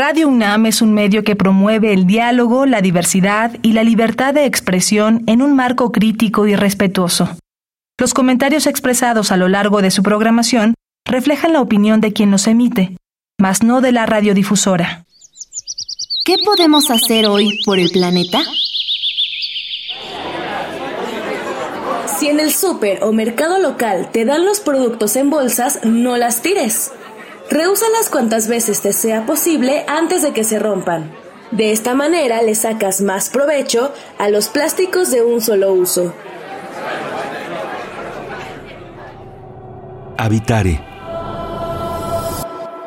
Radio UNAM es un medio que promueve el diálogo, la diversidad y la libertad de expresión en un marco crítico y respetuoso. Los comentarios expresados a lo largo de su programación reflejan la opinión de quien los emite, mas no de la radiodifusora. ¿Qué podemos hacer hoy por el planeta? Si en el súper o mercado local te dan los productos en bolsas, no las tires. Reúsalas cuantas veces te sea posible antes de que se rompan. De esta manera le sacas más provecho a los plásticos de un solo uso. Habitare.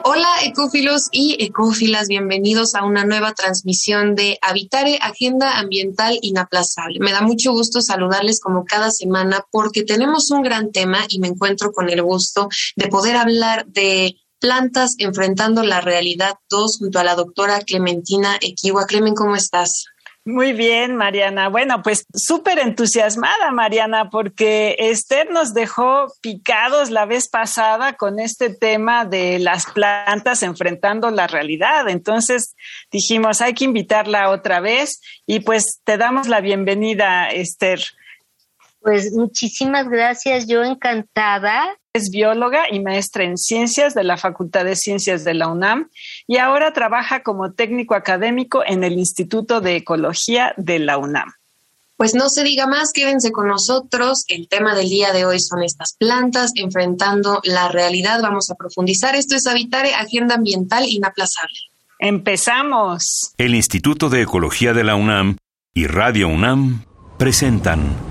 Hola ecófilos y ecófilas, bienvenidos a una nueva transmisión de Habitare, Agenda Ambiental Inaplazable. Me da mucho gusto saludarles como cada semana porque tenemos un gran tema y me encuentro con el gusto de poder hablar de Plantas enfrentando la realidad 2 junto a la doctora Clementina Equiwa. Clemen, ¿cómo estás? Muy bien, Mariana. Bueno, pues súper entusiasmada, Mariana, porque Esther nos dejó picados la vez pasada con este tema de las plantas enfrentando la realidad. Entonces dijimos, hay que invitarla otra vez y pues te damos la bienvenida, Esther. Pues muchísimas gracias, yo encantada. Es bióloga y maestra en ciencias de la Facultad de Ciencias de la UNAM y ahora trabaja como técnico académico en el Instituto de Ecología de la UNAM. Pues no se diga más, quédense con nosotros. El tema del día de hoy son estas plantas enfrentando la realidad. Vamos a profundizar. Esto es Habitare, Agenda Ambiental Inaplazable. Empezamos. El Instituto de Ecología de la UNAM y Radio UNAM presentan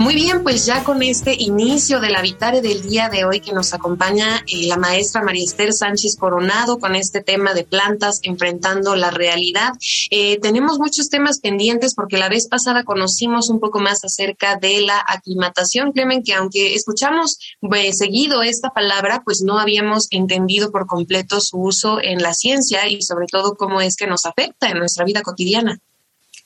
Muy bien, pues ya con este inicio del Habitare del día de hoy que nos acompaña eh, la maestra María Esther Sánchez Coronado con este tema de plantas enfrentando la realidad. Eh, tenemos muchos temas pendientes porque la vez pasada conocimos un poco más acerca de la aclimatación, Clemen, que aunque escuchamos eh, seguido esta palabra, pues no habíamos entendido por completo su uso en la ciencia y sobre todo cómo es que nos afecta en nuestra vida cotidiana.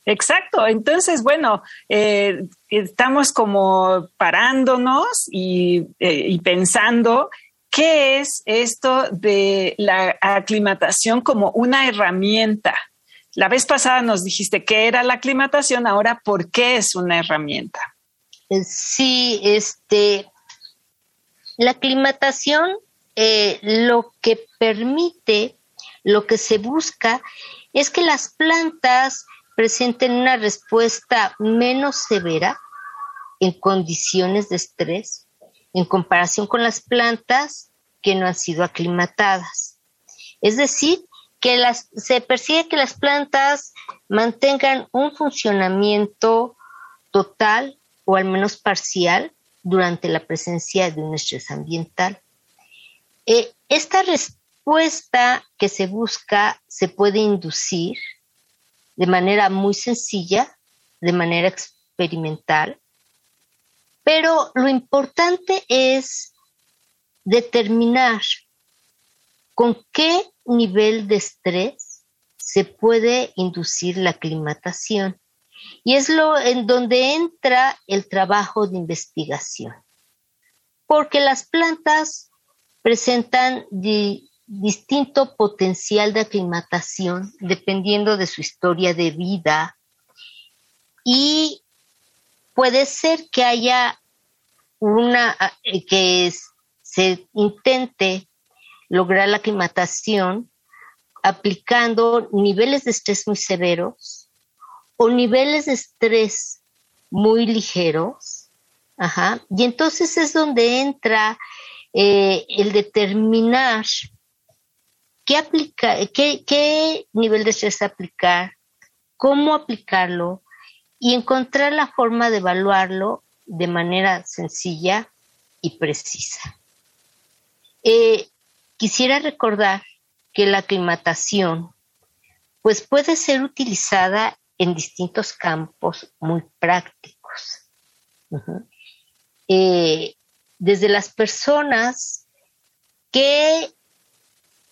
Exacto. Entonces, bueno, eh, estamos como parándonos y, eh, y, pensando qué es esto de la aclimatación como una herramienta. La vez pasada nos dijiste qué era la aclimatación, ahora por qué es una herramienta. Eh, sí, este, la aclimatación lo que permite, lo que se busca es que las plantas presenten una respuesta menos severa en condiciones de estrés en comparación con las plantas que no han sido aclimatadas. Es decir, que las, se persigue que las plantas mantengan un funcionamiento total o al menos parcial durante la presencia de un estrés ambiental. Eh, esta respuesta que se busca se puede inducir de manera muy sencilla, de manera experimental, pero lo importante es determinar con qué nivel de estrés se puede inducir la aclimatación. Y es lo en donde entra el trabajo de investigación. Porque las plantas presentan distinto potencial de aclimatación dependiendo de su historia de vida y puede ser que haya una eh, que se intente lograr la aclimatación aplicando niveles de estrés muy severos o niveles de estrés muy ligeros. Y entonces es donde entra eh, el determinar qué, qué, qué nivel de estrés aplicar, cómo aplicarlo y encontrar la forma de evaluarlo de manera sencilla y precisa. Eh, quisiera recordar que la aclimatación pues puede ser utilizada en distintos campos muy prácticos. Eh, desde las personas que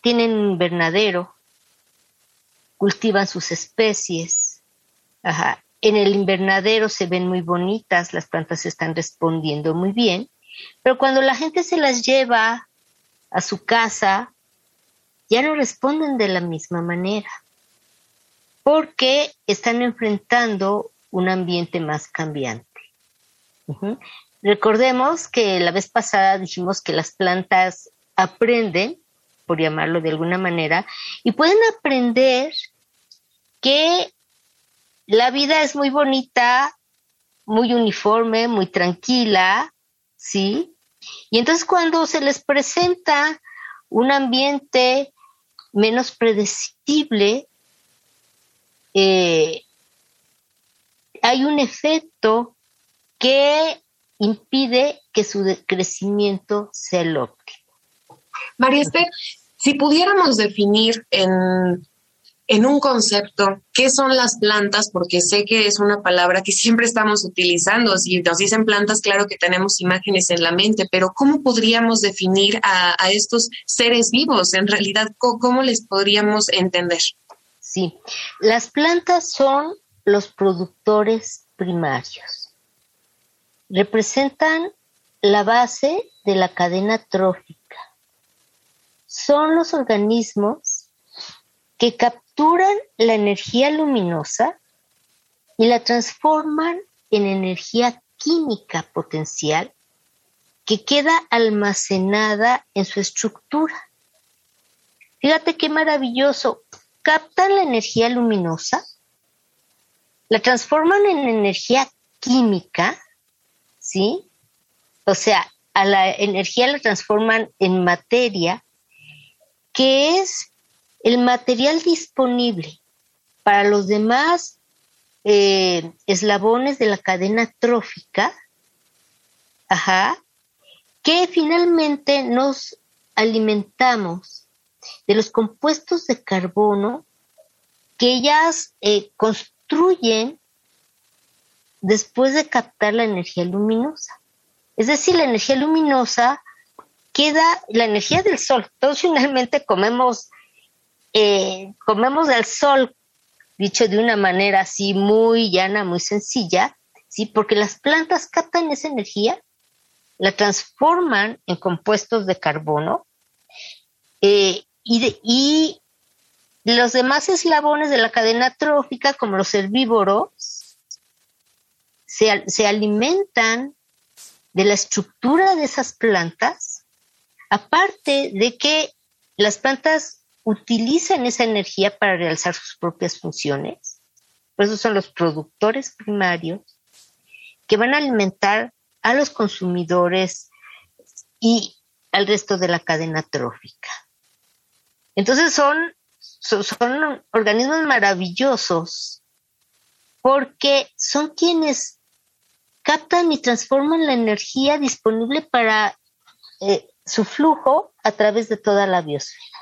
tienen invernadero, cultivan sus especies. En el invernadero se ven muy bonitas, las plantas están respondiendo muy bien, pero cuando la gente se las lleva a su casa, ya no responden de la misma manera, porque están enfrentando un ambiente más cambiante. Recordemos que la vez pasada dijimos que las plantas aprenden, llamarlo de alguna manera, y pueden aprender que la vida es muy bonita, muy uniforme, muy tranquila, ¿sí? Y entonces cuando se les presenta un ambiente menos predecible, eh, hay un efecto que impide que su crecimiento sea el óptimo. María Esther, si pudiéramos definir en, en un concepto qué son las plantas, porque sé que es una palabra que siempre estamos utilizando, si nos dicen plantas, claro que tenemos imágenes en la mente, pero ¿cómo podríamos definir a, estos seres vivos? En realidad, ¿cómo les podríamos entender? Sí, las plantas son los productores primarios representan la base de la cadena trófica. Son los organismos que capturan la energía luminosa y la transforman en energía química potencial que queda almacenada en su estructura. Fíjate qué maravilloso. Captan la energía luminosa, la transforman en energía química ¿sí? O sea, a la energía la transforman en materia, que es el material disponible para los demás eh, eslabones de la cadena trófica, ajá, que finalmente nos alimentamos de los compuestos de carbono que ellas eh, construyen después de captar la energía luminosa. Es decir, la energía luminosa queda, la energía del sol. Todos finalmente comemos, eh, comemos del sol, dicho de una manera así muy llana, muy sencilla, ¿sí? Porque las plantas captan esa energía, la transforman en compuestos de carbono eh, y, y los demás eslabones de la cadena trófica, como los herbívoros, se, alimentan de la estructura de esas plantas, aparte de que las plantas utilizan esa energía para realizar sus propias funciones. Por eso son los productores primarios que van a alimentar a los consumidores y al resto de la cadena trófica. Entonces son, son organismos maravillosos porque son quienes captan y transforman la energía disponible para eh, su flujo a través de toda la biosfera.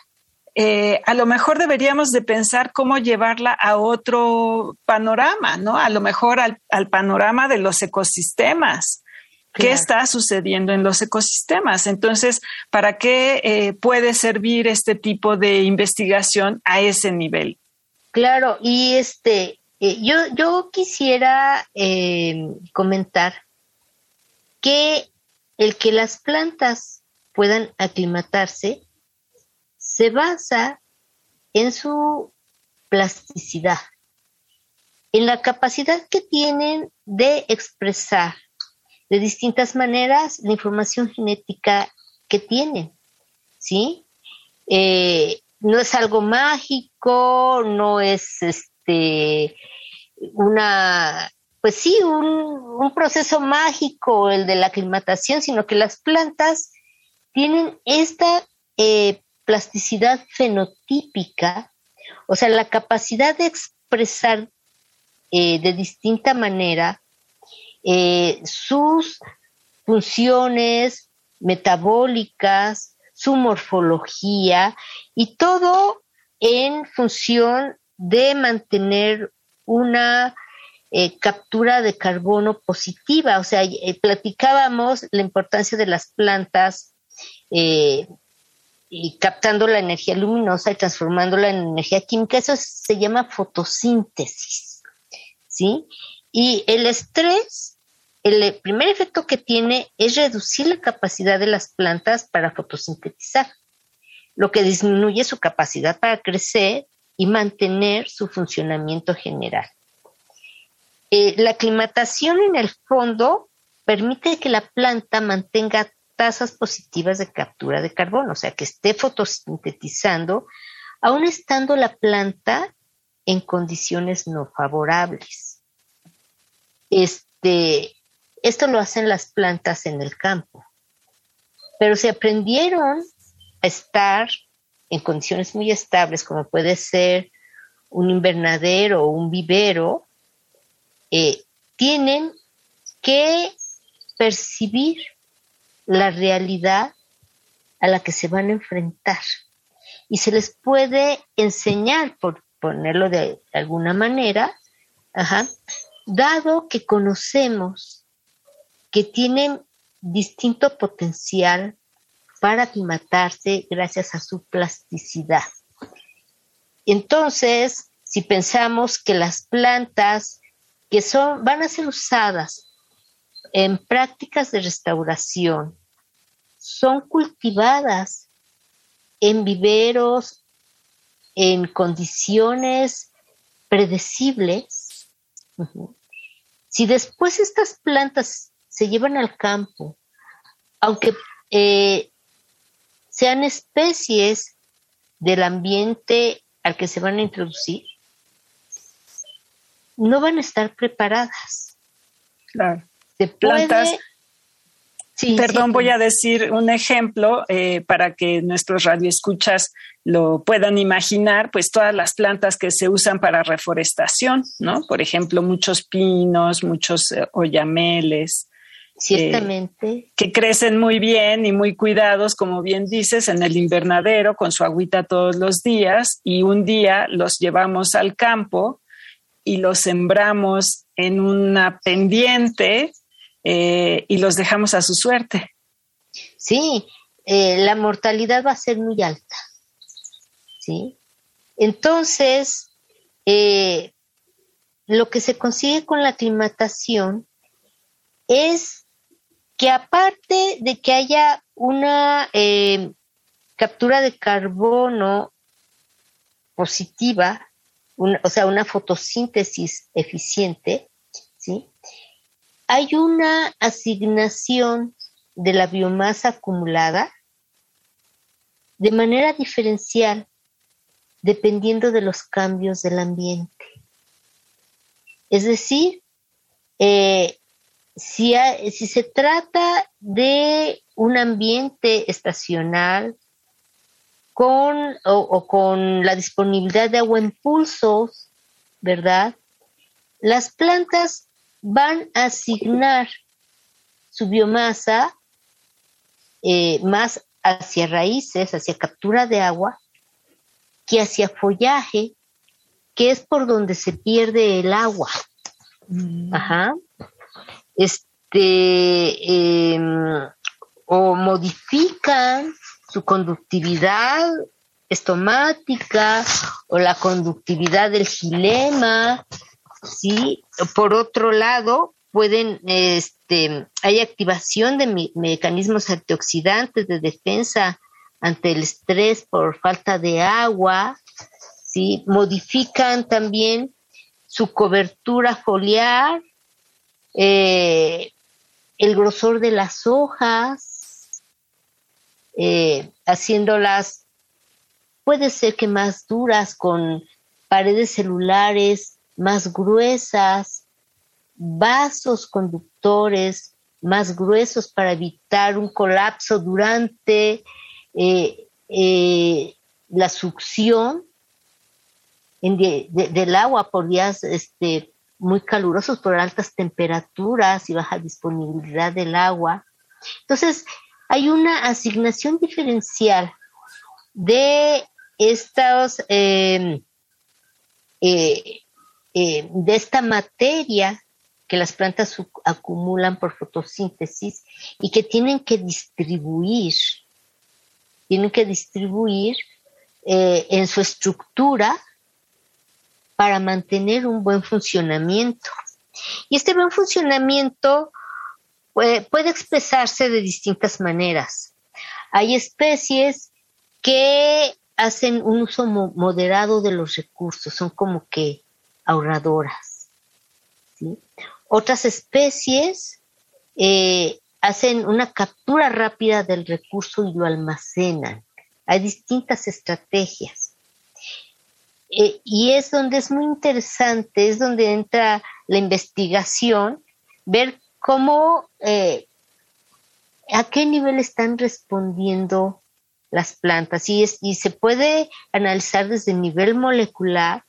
Eh, a lo mejor deberíamos de pensar cómo llevarla a otro panorama, ¿no? A lo mejor al, panorama de los ecosistemas. ¿Qué está sucediendo en los ecosistemas? Entonces, ¿para qué eh, puede servir este tipo de investigación a ese nivel? Claro, y este, eh, yo, yo quisiera comentar que el que las plantas puedan aclimatarse se basa en su plasticidad, en la capacidad que tienen de expresar de distintas maneras la información genética que tienen, ¿sí? Eh, no es algo mágico, no es este, una, pues sí, un, proceso mágico, el de la aclimatación, sino que las plantas tienen esta eh, plasticidad fenotípica, o sea, la capacidad de expresar eh, de distinta manera eh, sus funciones metabólicas, su morfología y todo en función de mantener una captura de carbono positiva. O sea, platicábamos la importancia de las plantas eh, y captando la energía luminosa y transformándola en energía química. Eso se llama fotosíntesis. ¿Sí? Y el estrés, el primer efecto que tiene es reducir la capacidad de las plantas para fotosintetizar, lo que disminuye su capacidad para crecer y mantener su funcionamiento general. Eh, la aclimatación en el fondo permite que la planta mantenga tasas positivas de captura de carbono, o sea, que esté fotosintetizando, aún estando la planta en condiciones no favorables. Este, esto lo hacen las plantas en el campo, pero se aprendieron a estar en condiciones muy estables, como puede ser un invernadero o un vivero, eh, tienen que percibir la realidad a la que se van a enfrentar. Y se les puede enseñar, por ponerlo de alguna manera, dado que conocemos que tienen distinto potencial para aclimatarse gracias a su plasticidad. Entonces, si pensamos que las plantas que son, van a ser usadas en prácticas de restauración son cultivadas en viveros en condiciones predecibles, si después estas plantas se llevan al campo, aunque eh, sean especies del ambiente al que se van a introducir, no van a estar preparadas. Claro. De plantas. Perdón, voy a decir un ejemplo eh, para que nuestros radioescuchas lo puedan imaginar, pues todas las plantas que se usan para reforestación, ¿no? Por ejemplo, muchos pinos, muchos eh, oyameles, Ciertamente. que crecen muy bien y muy cuidados, como bien dices, en el invernadero con su agüita todos los días y un día los llevamos al campo y los sembramos en una pendiente eh, y los dejamos a su suerte. Sí, eh, la mortalidad va a ser muy alta. ¿sí? Entonces, eh, lo que se consigue con la aclimatación es que aparte de que haya una captura de carbono positiva, o sea, una fotosíntesis eficiente, ¿sí? Hay una asignación de la biomasa acumulada de manera diferencial dependiendo de los cambios del ambiente. Es decir, eh, si, se trata de un ambiente estacional con o, con la disponibilidad de agua en pulsos, ¿verdad? Las plantas van a asignar su biomasa eh, más hacia raíces, hacia captura de agua, que hacia follaje, que es por donde se pierde el agua. Mm. Ajá este, em, o modifican su conductividad estomática o la conductividad del gilema, ¿sí? Por otro lado, pueden, este, hay activación de mecanismos antioxidantes de defensa ante el estrés por falta de agua, ¿sí? Modifican también su cobertura foliar, eh, el grosor de las hojas, eh, haciéndolas, puede ser que más duras, con paredes celulares más gruesas, vasos conductores más gruesos para evitar un colapso durante eh, la succión del agua por días este, muy calurosos por altas temperaturas y baja disponibilidad del agua. Entonces, hay una asignación diferencial de estos eh, eh, de esta materia que las plantas acumulan por fotosíntesis y que tienen que distribuir, tienen que distribuir eh, en su estructura para mantener un buen funcionamiento. Y este buen funcionamiento puede, puede expresarse de distintas maneras. Hay especies que hacen un uso moderado de los recursos, son como que ahorradoras. Otras especies eh, hacen una captura rápida del recurso y lo almacenan. Hay distintas estrategias. Eh, y es donde es muy interesante, es donde entra la investigación, ver cómo, eh, a qué nivel están respondiendo las plantas. Y, y se puede analizar desde el nivel molecular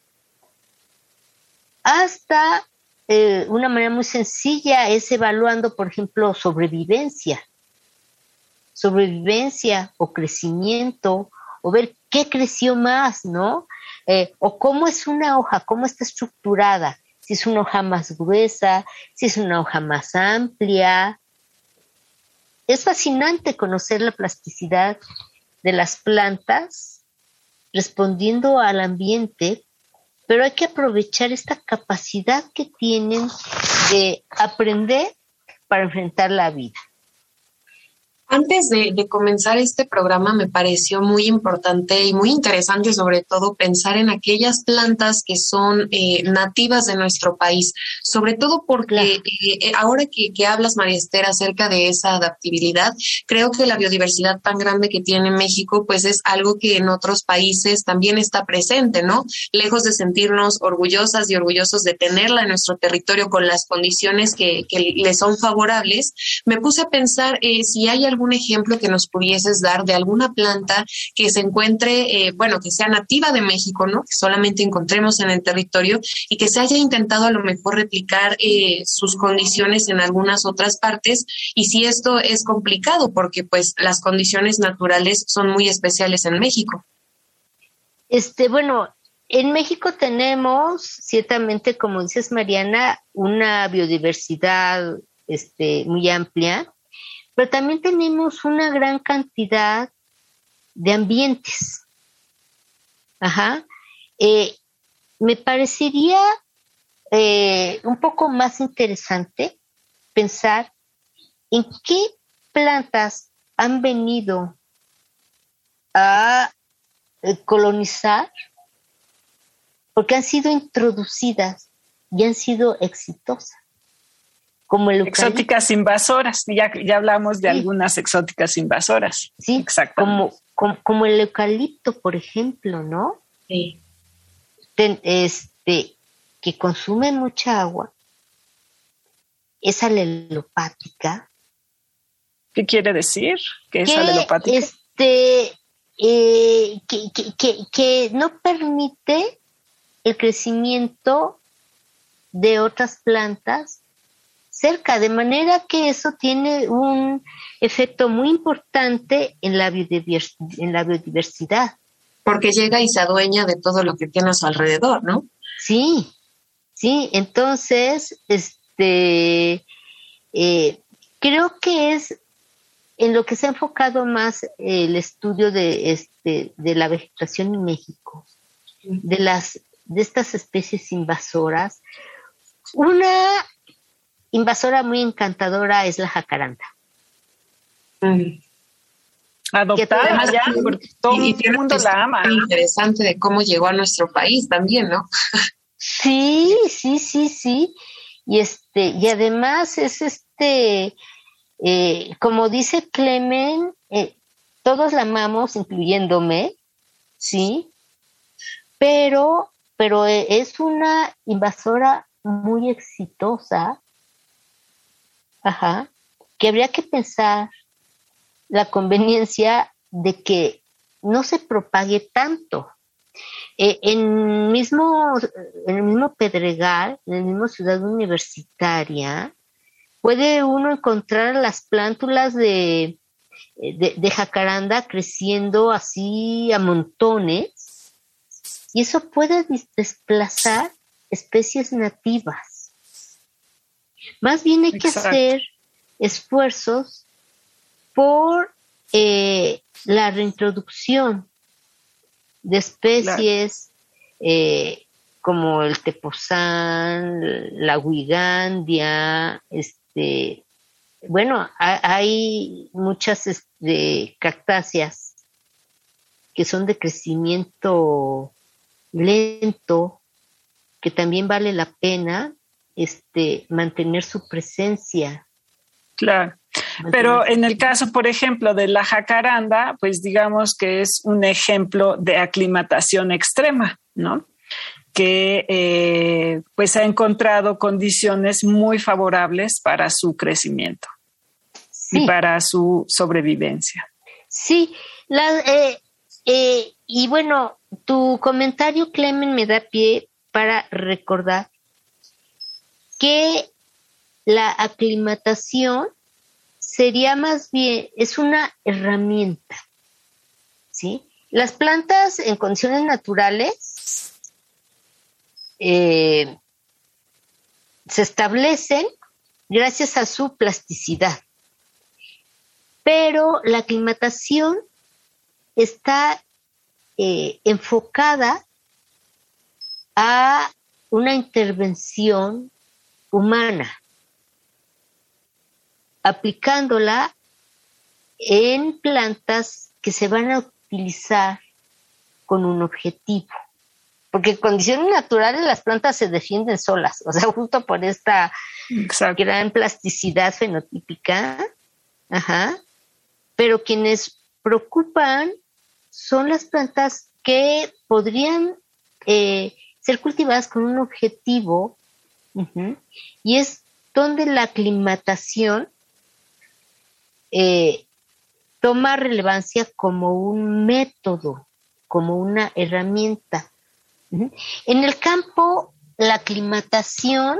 hasta eh, una manera muy sencilla es evaluando, por ejemplo, sobrevivencia, sobrevivencia o crecimiento, o ver qué creció más, ¿no? Eh, o cómo es una hoja, cómo está estructurada, si es una hoja más gruesa, si es una hoja más amplia. Es fascinante conocer la plasticidad de las plantas respondiendo al ambiente pero hay que aprovechar esta capacidad que tienen de aprender para enfrentar la vida. Antes de, comenzar este programa me pareció muy importante y muy interesante sobre todo pensar en aquellas plantas que son eh, nativas de nuestro país, sobre todo porque eh, eh, ahora que, hablas, María Esther, acerca de esa adaptabilidad, creo que la biodiversidad tan grande que tiene México pues es algo que en otros países también está presente, ¿no? Lejos de sentirnos orgullosas y orgullosos de tenerla en nuestro territorio con las condiciones que, que le son favorables, me puse a pensar si hay algún algún ejemplo que nos pudieses dar de alguna planta que se encuentre, eh, bueno, que sea nativa de México, ¿no? Que solamente encontremos en el territorio y que se haya intentado a lo mejor replicar eh, sus condiciones en algunas otras partes y si esto es complicado porque pues las condiciones naturales son muy especiales en México. Este, bueno, en México tenemos, ciertamente, como dices Mariana, una biodiversidad este, muy amplia pero también tenemos una gran cantidad de ambientes. Ajá. Eh, me parecería eh, un poco más interesante pensar en qué plantas han venido a eh, colonizar porque han sido introducidas y han sido exitosas como el Exóticas invasoras, ya, ya hablamos de algunas exóticas invasoras. Sí, exacto. Como, como, el eucalipto, por ejemplo, ¿no? Sí. este, que consume mucha agua, es alelopática. ¿Qué quiere decir? ¿Que es alelopática? Este, eh, que, que, que no permite el crecimiento de otras plantas cerca, de manera que eso tiene un efecto muy importante en la, en la biodiversidad. Porque llega y se adueña de todo lo que tiene a su alrededor, ¿no? Sí, sí, entonces, este, eh, creo que es en lo que se ha enfocado más el estudio de, este, de la vegetación en México, de las de estas especies invasoras. Una invasora muy encantadora es la jacaranda. Mm. Adoptada ya, porque todo el mundo la ama. Interesante de cómo llegó a nuestro país también, ¿no? Sí, sí, sí, sí. Y este, y además es este, eh, como dice Clemen, eh, todos la amamos, incluyéndome, sí, pero, pero eh, es una invasora muy exitosa Ajá. Que habría que pensar la conveniencia de que no se propague tanto. Eh, en, mismo, en el mismo Pedregal, en la misma ciudad universitaria, puede uno encontrar las plántulas de, de, jacaranda creciendo así a montones, Y eso puede desplazar especies nativas. Más bien hay que hacer esfuerzos por eh, la reintroducción de especies eh, como el tepozán, la huigandia, este, bueno, hay muchas este, cactáceas que son de crecimiento lento, que también vale la pena este, mantener su presencia. Claro. Pero en el caso, por ejemplo, de la jacaranda, pues digamos que es un ejemplo de aclimatación extrema, ¿no? que eh, pues ha encontrado condiciones muy favorables para su crecimiento y para su sobrevivencia. Sí, eh, eh, y bueno, tu comentario, Clemen, me da pie para recordar que la aclimatación sería más bien, es una herramienta, ¿sí? Las plantas en condiciones naturales eh, se establecen gracias a su plasticidad, pero la aclimatación está eh, enfocada a una intervención humana aplicándola en plantas que se van a utilizar con un objetivo. Porque en condiciones naturales las plantas se defienden solas, o sea, justo por esta gran plasticidad fenotípica. Ajá. Pero quienes preocupan son las plantas que podrían eh, ser cultivadas con un objetivo y es donde la aclimatación eh, toma relevancia como un método, como una herramienta. En el campo, la aclimatación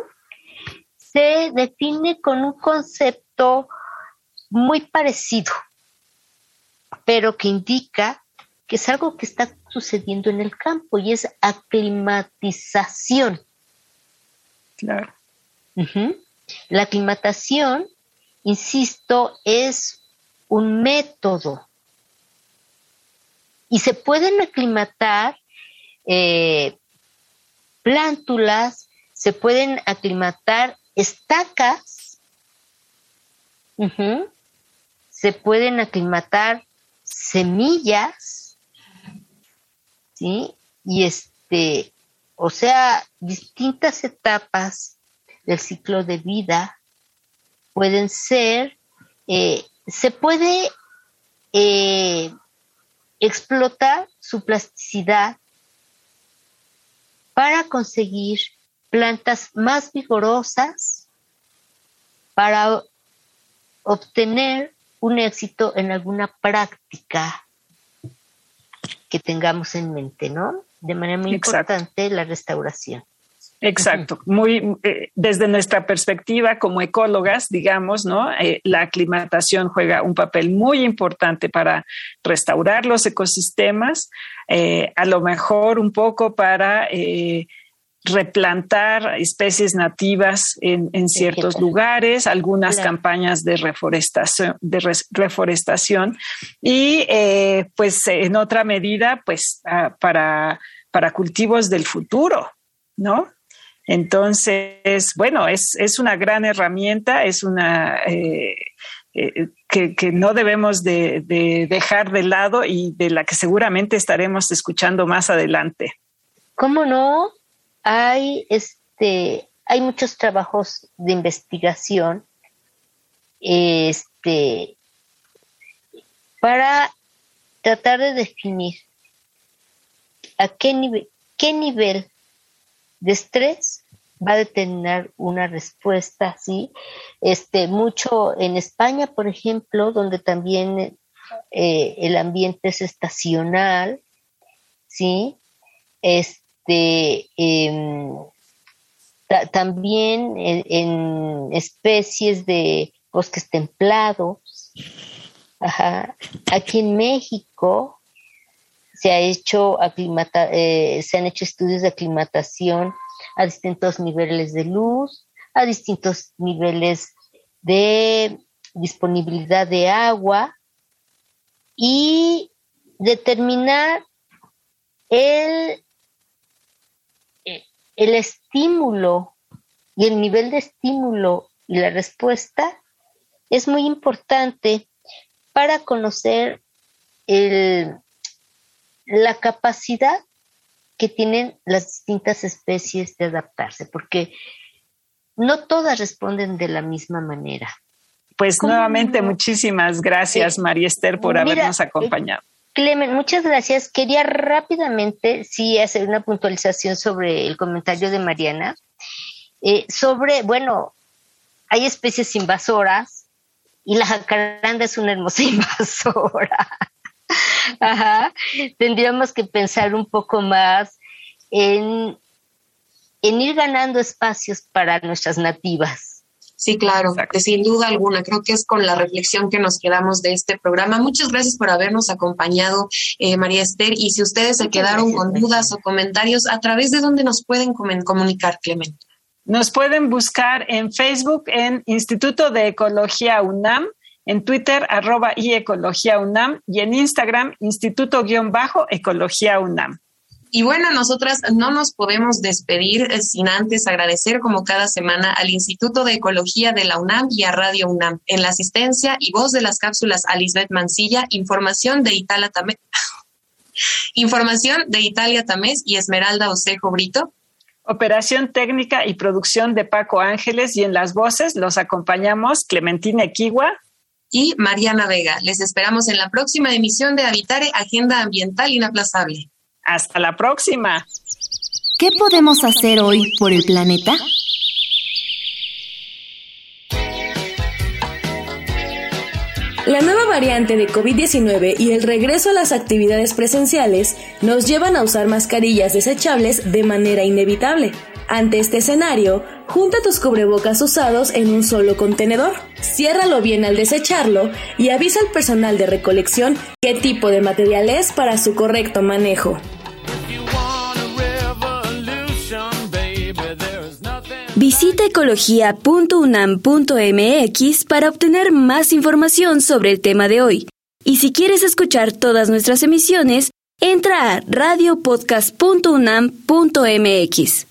se define con un concepto muy parecido, pero que indica que es algo que está sucediendo en el campo y es aclimatización. La aclimatación insisto, es un método. Y se pueden aclimatar eh, plántulas, se pueden aclimatar estacas, se pueden aclimatar semillas, ¿sí? Y este, o sea, distintas etapas del ciclo de vida pueden ser, eh, se puede eh, explotar su plasticidad para conseguir plantas más vigorosas, para obtener un éxito en alguna práctica que tengamos en mente, ¿no? De manera muy importante la restauración. Exacto, muy eh, desde nuestra perspectiva como ecólogas, digamos, ¿no? Eh, la aclimatación juega un papel muy importante para restaurar los ecosistemas, eh, a lo mejor un poco para replantar especies nativas en, ciertos lugares, algunas campañas de reforestación, de reforestación y pues en otra medida, pues ah, para, para cultivos del futuro, ¿no? Entonces, bueno, es, una gran herramienta, es una eh, eh, que, no debemos de, dejar de lado y de la que seguramente estaremos escuchando más adelante. ¿Cómo no? Hay este, hay muchos trabajos de investigación este, para tratar de definir a qué nivel, qué nivel de estrés va a determinar una respuesta, ¿sí? Este, mucho en España, por ejemplo, donde también eh, el ambiente es estacional, ¿sí? Este, em, también en, especies de bosques templados, Aquí en México se, ha hecho eh, se han hecho estudios de aclimatación a distintos niveles de luz, a distintos niveles de disponibilidad de agua y determinar el, el estímulo y el nivel de estímulo y la respuesta es muy importante para conocer la capacidad que tienen las distintas especies de adaptarse, porque no todas responden de la misma manera. Pues nuevamente muchísimas gracias, eh, María Esther, por habernos eh, acompañado. Clemen, muchas gracias. Quería rápidamente, sí, hacer una puntualización sobre el comentario de Mariana. Eh, sobre, bueno, hay especies invasoras y la jacaranda es una hermosa invasora. Ajá. Tendríamos que pensar un poco más en, en ir ganando espacios para nuestras nativas. Sí, claro, sin duda alguna. Creo que es con la reflexión que nos quedamos de este programa. Muchas gracias por habernos acompañado, eh, María Esther. Y si ustedes se quedaron con dudas o comentarios, ¿a través de dónde nos pueden comunicar, Clemente? Nos pueden buscar en Facebook en Instituto de Ecología UNAM, en Twitter arroba y Ecología UNAM y en Instagram Instituto-Ecología UNAM. Y bueno, nosotras no nos podemos despedir eh, sin antes agradecer como cada semana al Instituto de Ecología de la UNAM y a Radio UNAM. En la asistencia y voz de las cápsulas a Lisbeth Mancilla, información de Italia Tamés, información de Italia Tamés y Esmeralda Osejo Brito. Operación técnica y producción de Paco Ángeles y en las voces los acompañamos Clementina Equigua y Mariana Vega. Les esperamos en la próxima emisión de Habitare Agenda Ambiental Inaplazable. Hasta la próxima. ¿Qué podemos hacer hoy por el planeta? La nueva variante de COVID-19 y el regreso a las actividades presenciales nos llevan a usar mascarillas desechables de manera inevitable. Ante este escenario, junta tus cubrebocas usados en un solo contenedor, ciérralo bien al desecharlo y avisa al personal de recolección qué tipo de material es para su correcto manejo. Visita ecología.unam.mx para obtener más información sobre el tema de hoy. Y si quieres escuchar todas nuestras emisiones, entra a radiopodcast.unam.mx.